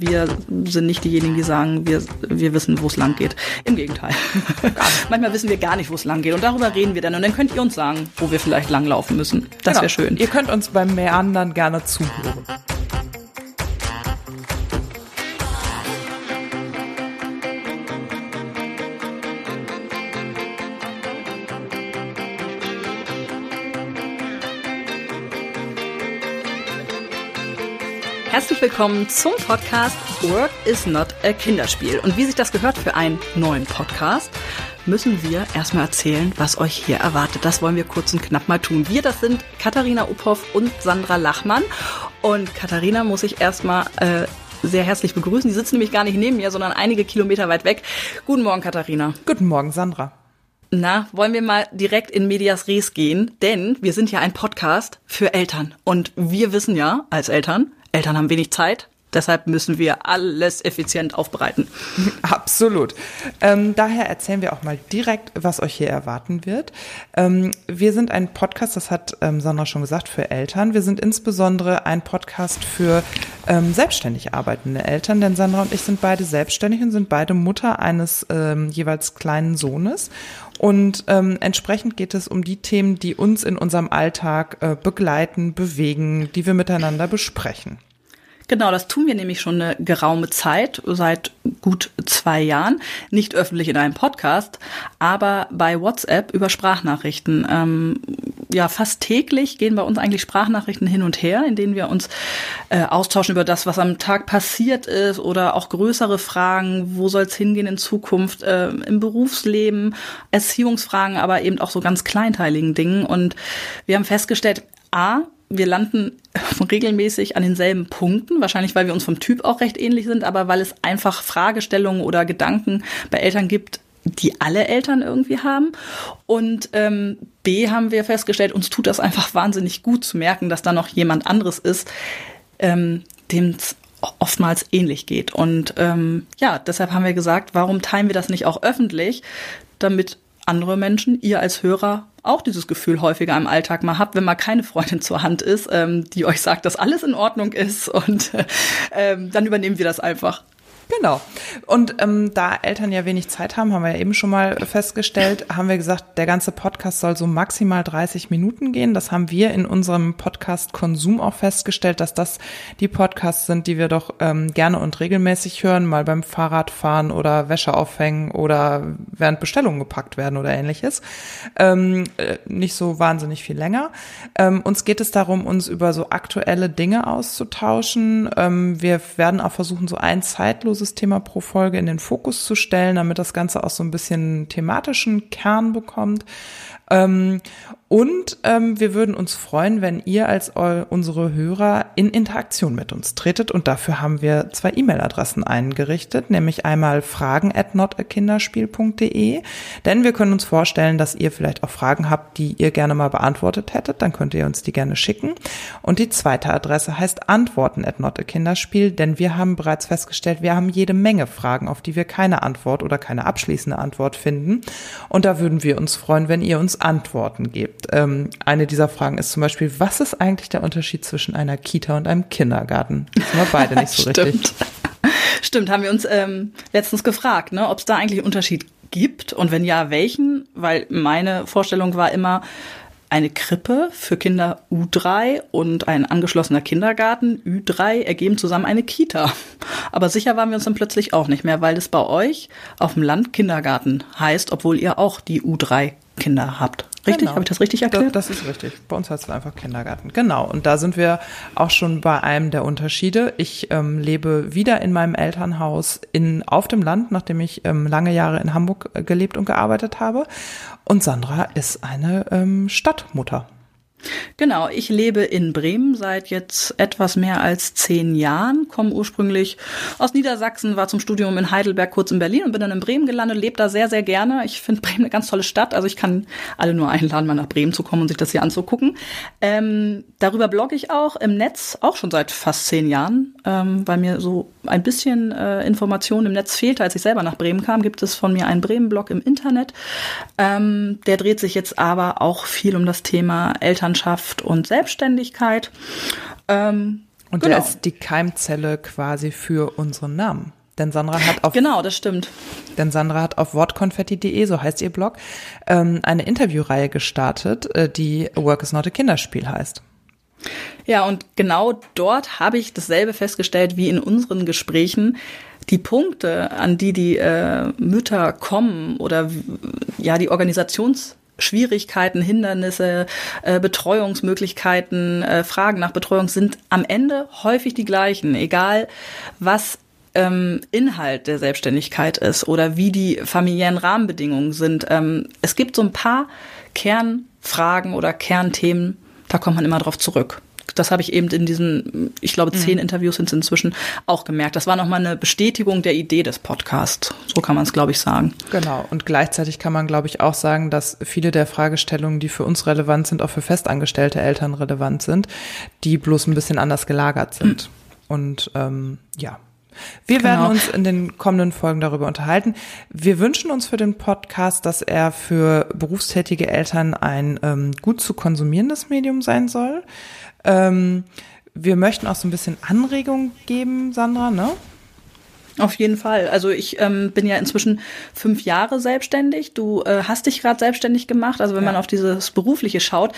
wir sind nicht diejenigen, die sagen, wir, wir wissen, wo es lang geht. Im Gegenteil. Manchmal wissen wir gar nicht, wo es lang geht. Und darüber reden wir dann. Und dann könnt ihr uns sagen, wo wir vielleicht langlaufen müssen. Das Genau. wäre schön. Ihr könnt uns beim Meandern gerne zuhören. Herzlich willkommen zum Podcast Work is not a Kinderspiel. Und wie sich das gehört für einen neuen Podcast, müssen wir erstmal erzählen, was euch hier erwartet. Das wollen wir kurz und knapp mal tun. Wir, das sind Katharina Uphoff und Sandra Lachmann. Und Katharina muss ich erstmal äh, sehr herzlich begrüßen. Die sitzt nämlich gar nicht neben mir, sondern einige Kilometer weit weg. Guten Morgen, Katharina. Guten Morgen, Sandra. Na, wollen wir mal direkt in Medias Res gehen? Denn wir sind ja ein Podcast für Eltern. Und wir wissen ja als Eltern, Eltern haben wenig Zeit. Deshalb müssen wir alles effizient aufbereiten. Absolut. Ähm, daher erzählen wir auch mal direkt, was euch hier erwarten wird. Ähm, wir sind ein Podcast, das hat ähm, Sandra schon gesagt, für Eltern. Wir sind insbesondere ein Podcast für ähm, selbstständig arbeitende Eltern, denn Sandra und ich sind beide selbstständig und sind beide Mutter eines ähm, jeweils kleinen Sohnes. Und ähm, entsprechend geht es um die Themen, die uns in unserem Alltag äh, begleiten, bewegen, die wir miteinander besprechen. Genau, das tun wir nämlich schon eine geraume Zeit, seit gut zwei Jahren. Nicht öffentlich in einem Podcast, aber bei WhatsApp über Sprachnachrichten. Ähm, ja, fast täglich gehen bei uns eigentlich Sprachnachrichten hin und her, in denen wir uns äh, austauschen über das, was am Tag passiert ist oder auch größere Fragen, wo soll es hingehen in Zukunft äh, im Berufsleben, Erziehungsfragen, aber eben auch so ganz kleinteiligen Dingen. Und wir haben festgestellt, a, wir landen regelmäßig an denselben Punkten, wahrscheinlich weil wir uns vom Typ auch recht ähnlich sind, aber weil es einfach Fragestellungen oder Gedanken bei Eltern gibt, die alle Eltern irgendwie haben. Und ähm, B haben wir festgestellt, uns tut das einfach wahnsinnig gut zu merken, dass da noch jemand anderes ist, ähm, dem es oftmals ähnlich geht. Und ähm, ja, deshalb haben wir gesagt, warum teilen wir das nicht auch öffentlich, damit andere Menschen, ihr als Hörer, auch dieses Gefühl häufiger im Alltag mal habt, wenn mal keine Freundin zur Hand ist, ähm, die euch sagt, dass alles in Ordnung ist und äh, ähm, dann übernehmen wir das einfach. Genau. Und ähm, da Eltern ja wenig Zeit haben, haben wir ja eben schon mal festgestellt, haben wir gesagt, der ganze Podcast soll so maximal 30 Minuten gehen. Das haben wir in unserem Podcast-Konsum auch festgestellt, dass das die Podcasts sind, die wir doch ähm, gerne und regelmäßig hören, mal beim Fahrradfahren oder Wäsche aufhängen oder während Bestellungen gepackt werden oder ähnliches. Ähm, äh, nicht so wahnsinnig viel länger. Ähm, uns geht es darum, uns über so aktuelle Dinge auszutauschen. Ähm, wir werden auch versuchen, so ein zeitloses Thema pro Folge in den Fokus zu stellen, damit das Ganze auch so ein bisschen thematischen Kern bekommt. Ähm, und ähm, wir würden uns freuen, wenn ihr als unsere Hörer in Interaktion mit uns tretet. Und dafür haben wir zwei E-Mail-Adressen eingerichtet, nämlich einmal fragen at notakinderspiel.de. Denn wir können uns vorstellen, dass ihr vielleicht auch Fragen habt, die ihr gerne mal beantwortet hättet. Dann könnt ihr uns die gerne schicken. Und die zweite Adresse heißt antworten at notakinderspiel, denn wir haben bereits festgestellt, wir haben jede Menge Fragen, auf die wir keine Antwort oder keine abschließende Antwort finden. Und da würden wir uns freuen, wenn ihr uns Antworten gebt. Ähm, eine dieser Fragen ist zum Beispiel, was ist eigentlich der Unterschied zwischen einer Kita und einem Kindergarten? Das sind wir beide nicht so richtig. Stimmt. Stimmt, haben wir uns ähm, letztens gefragt, ne, ob es da eigentlich einen Unterschied gibt und wenn ja, welchen? Weil meine Vorstellung war immer, eine Krippe für Kinder U3 und ein angeschlossener Kindergarten Ü3 ergeben zusammen eine Kita. Aber sicher waren wir uns dann plötzlich auch nicht mehr, weil es bei euch auf dem Land Kindergarten heißt, obwohl ihr auch die U3 Kinder habt. Richtig? Genau. Habe ich das richtig erklärt? Das, das ist richtig. Bei uns heißt es einfach Kindergarten. Genau. Und da sind wir auch schon bei einem der Unterschiede. Ich ähm, lebe wieder in meinem Elternhaus in, auf dem Land, nachdem ich ähm, lange Jahre in Hamburg äh, gelebt und gearbeitet habe. Und Sandra ist eine ähm, Stadtmutter. Genau, ich lebe in Bremen seit jetzt etwas mehr als zehn Jahren, komme ursprünglich aus Niedersachsen, war zum Studium in Heidelberg, kurz in Berlin und bin dann in Bremen gelandet, lebe da sehr, sehr gerne. Ich finde Bremen eine ganz tolle Stadt, also ich kann alle nur einladen, mal nach Bremen zu kommen und sich das hier anzugucken. Ähm, darüber blogge ich auch im Netz, auch schon seit fast zehn Jahren, ähm, weil mir so ein bisschen äh, Information im Netz fehlte, als ich selber nach Bremen kam, gibt es von mir einen Bremen-Blog im Internet. Ähm, der dreht sich jetzt aber auch viel um das Thema Elternschaft und Selbstständigkeit. Ähm, Und genau. der ist die Keimzelle quasi für unseren Namen. Denn Sandra hat auf genau, das stimmt. Denn Sandra hat auf wortkonfetti.de, so heißt ihr Blog, ähm, eine Interviewreihe gestartet, äh, die Work is not a Kinderspiel heißt. Ja, und genau dort habe ich dasselbe festgestellt wie in unseren Gesprächen. Die Punkte, an die die äh, Mütter kommen oder ja die Organisations Schwierigkeiten, Hindernisse, äh, Betreuungsmöglichkeiten, äh, Fragen nach Betreuung sind am Ende häufig die gleichen, egal was ähm, Inhalt der Selbstständigkeit ist oder wie die familiären Rahmenbedingungen sind. Ähm, es gibt so ein paar Kernfragen oder Kernthemen, da kommt man immer drauf zurück. Das habe ich eben in diesen, ich glaube, zehn mhm. Interviews sind es inzwischen auch gemerkt. Das war nochmal eine Bestätigung der Idee des Podcasts. So kann man es, glaube ich, sagen. Genau. Und gleichzeitig kann man, glaube ich, auch sagen, dass viele der Fragestellungen, die für uns relevant sind, auch für festangestellte Eltern relevant sind, die bloß ein bisschen anders gelagert sind. Mhm. Und ähm, ja, wir genau. werden uns in den kommenden Folgen darüber unterhalten. Wir wünschen uns für den Podcast, dass er für berufstätige Eltern ein ähm, gut zu konsumierendes Medium sein soll. Ähm, wir möchten auch so ein bisschen Anregung geben, Sandra, ne? Auf jeden Fall. Also ich ähm, bin ja inzwischen fünf Jahre selbstständig. Du äh, hast dich gerade selbstständig gemacht. Also wenn ja. man auf dieses Berufliche schaut,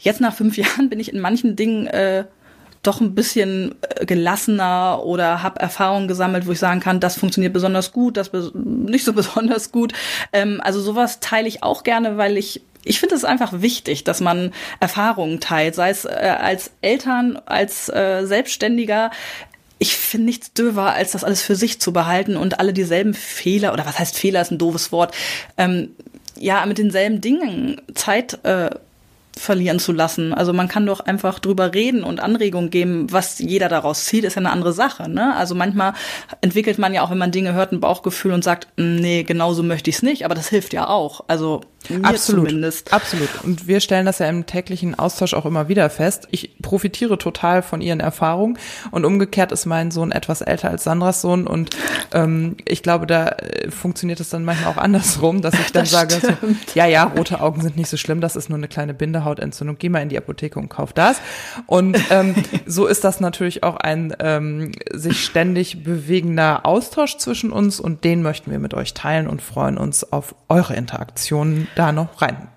jetzt nach fünf Jahren bin ich in manchen Dingen äh, doch ein bisschen äh, gelassener oder habe Erfahrungen gesammelt, wo ich sagen kann, das funktioniert besonders gut, das nicht so besonders gut. Ähm, also sowas teile ich auch gerne, weil ich ich finde es einfach wichtig, dass man Erfahrungen teilt, sei es äh, als Eltern, als äh, Selbstständiger. Ich finde nichts döver, als das alles für sich zu behalten und alle dieselben Fehler, oder was heißt Fehler, ist ein doofes Wort, ähm, ja, mit denselben Dingen Zeit äh, verlieren zu lassen. Also man kann doch einfach drüber reden und Anregungen geben, was jeder daraus zieht, ist ja eine andere Sache. Ne? Also manchmal entwickelt man ja auch, wenn man Dinge hört, ein Bauchgefühl und sagt, hm, nee, genauso möchte ich es nicht, aber das hilft ja auch. Also mir absolut, zumindest. Absolut. Und wir stellen das ja im täglichen Austausch auch immer wieder fest. Ich profitiere total von ihren Erfahrungen und umgekehrt ist mein Sohn etwas älter als Sandras Sohn und ähm, ich glaube, da äh, funktioniert es dann manchmal auch andersrum, dass ich dann das sage, so, ja, ja, rote Augen sind nicht so schlimm, das ist nur eine kleine Bindehautentzündung. Geh mal in die Apotheke und kauf das. Und ähm, so ist das natürlich auch ein ähm, sich ständig bewegender Austausch zwischen uns und den möchten wir mit euch teilen und freuen uns auf eure Interaktionen da noch rein,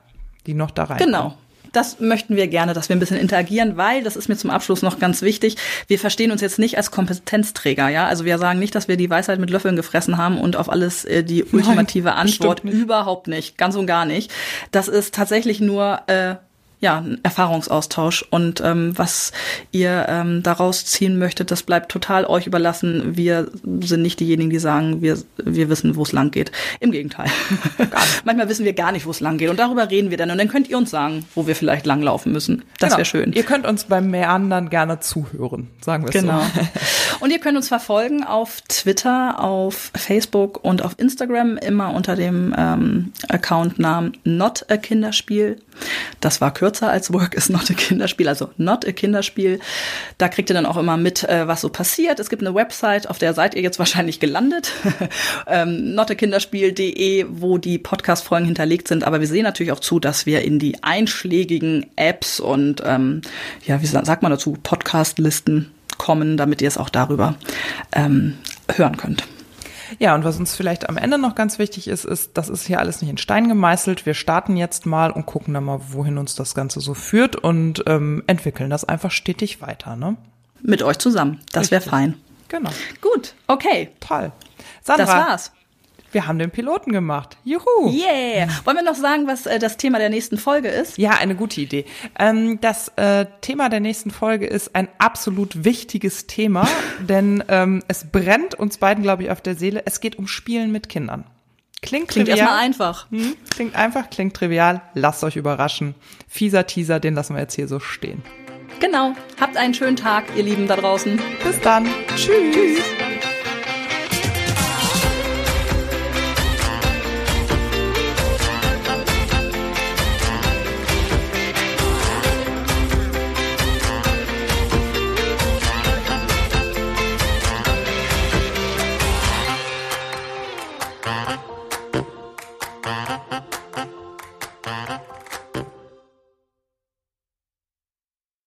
die noch da rein. Genau. Das möchten wir gerne, dass wir ein bisschen interagieren, weil das ist mir zum Abschluss noch ganz wichtig. Wir verstehen uns jetzt nicht als Kompetenzträger, ja. Also wir sagen nicht, dass wir die Weisheit mit Löffeln gefressen haben und auf alles äh, die ultimative Nein, Antwort nicht. überhaupt nicht, ganz und gar nicht. Das ist tatsächlich nur äh, ja, ein Erfahrungsaustausch. Und ähm, was ihr ähm, daraus ziehen möchtet, das bleibt total euch überlassen. Wir sind nicht diejenigen, die sagen, wir, wir wissen, wo es lang geht. Im Gegenteil. Manchmal wissen wir gar nicht, wo es lang geht. Und darüber reden wir dann. Und dann könnt ihr uns sagen, wo wir vielleicht langlaufen müssen. Das genau. wäre schön. Ihr könnt uns beim Meandern gerne zuhören, sagen wir genau. so. Genau. Und ihr könnt uns verfolgen auf Twitter, auf Facebook und auf Instagram, immer unter dem ähm, Accountnamen Not a Kinderspiel. Das war kürzer als Work is not a Kinderspiel, also not a Kinderspiel. Da kriegt ihr dann auch immer mit, äh, was so passiert. Es gibt eine Website, auf der seid ihr jetzt wahrscheinlich gelandet, ähm, notakinderspiel.de, wo die Podcast-Folgen hinterlegt sind. Aber wir sehen natürlich auch zu, dass wir in die einschlägigen Apps und, ähm, ja, wie sagt man dazu, Podcast-Listen kommen, damit ihr es auch darüber ähm, hören könnt. Ja, und was uns vielleicht am Ende noch ganz wichtig ist, ist, das ist hier alles nicht in Stein gemeißelt. Wir starten jetzt mal und gucken dann mal, wohin uns das Ganze so führt und ähm, entwickeln das einfach stetig weiter. Ne? Mit euch zusammen. Das wäre fein. Genau. Gut, okay. Toll. Sandra, das war's. Wir haben den Piloten gemacht. Juhu. Yeah. Wollen wir noch sagen, was äh, das Thema der nächsten Folge ist? Ja, eine gute Idee. Ähm, das äh, Thema der nächsten Folge ist ein absolut wichtiges Thema, denn ähm, es brennt uns beiden, glaube ich, auf der Seele. Es geht um Spielen mit Kindern. Klingt, klingt trivial. erstmal einfach. Hm? Klingt einfach, klingt trivial. Lasst euch überraschen. Fieser Teaser, den lassen wir jetzt hier so stehen. Genau. Habt einen schönen Tag, ihr Lieben da draußen. Bis dann. Tschüss. Tschüss.